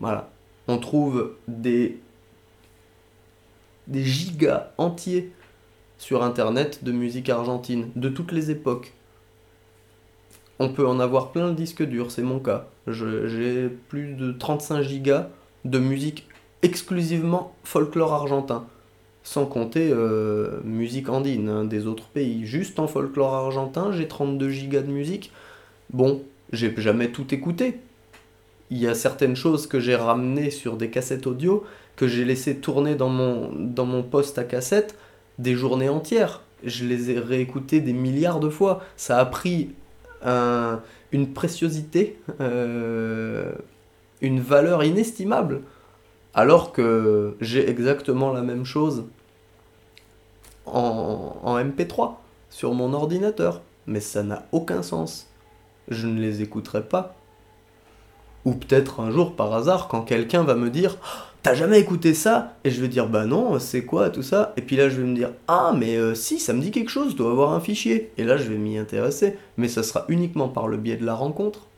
Voilà. On trouve des, des gigas entiers sur internet de musique argentine, de toutes les époques. On peut en avoir plein le disque dur, c'est mon cas. J'ai plus de 35 gigas de musique exclusivement folklore argentin. Sans compter euh, musique andine hein, des autres pays. Juste en folklore argentin, j'ai 32 gigas de musique. Bon, j'ai jamais tout écouté. Il y a certaines choses que j'ai ramenées sur des cassettes audio que j'ai laissé tourner dans mon, dans mon poste à cassette des journées entières. Je les ai réécoutées des milliards de fois. Ça a pris un- une préciosité, euh, une valeur inestimable. Alors que j'ai exactement la même chose en, en MP3 sur mon ordinateur. Mais ça n'a aucun sens. Je ne les écouterai pas. Ou peut-être un jour par hasard quand quelqu'un va me dire Oh, T'as jamais écouté ça? Et je vais dire Bah non, c'est quoi tout ça? Et puis là je vais me dire Ah mais euh, si, ça me dit quelque chose, je dois avoir un fichier. Et là je vais m'y intéresser. Mais ça sera uniquement par le biais de la rencontre.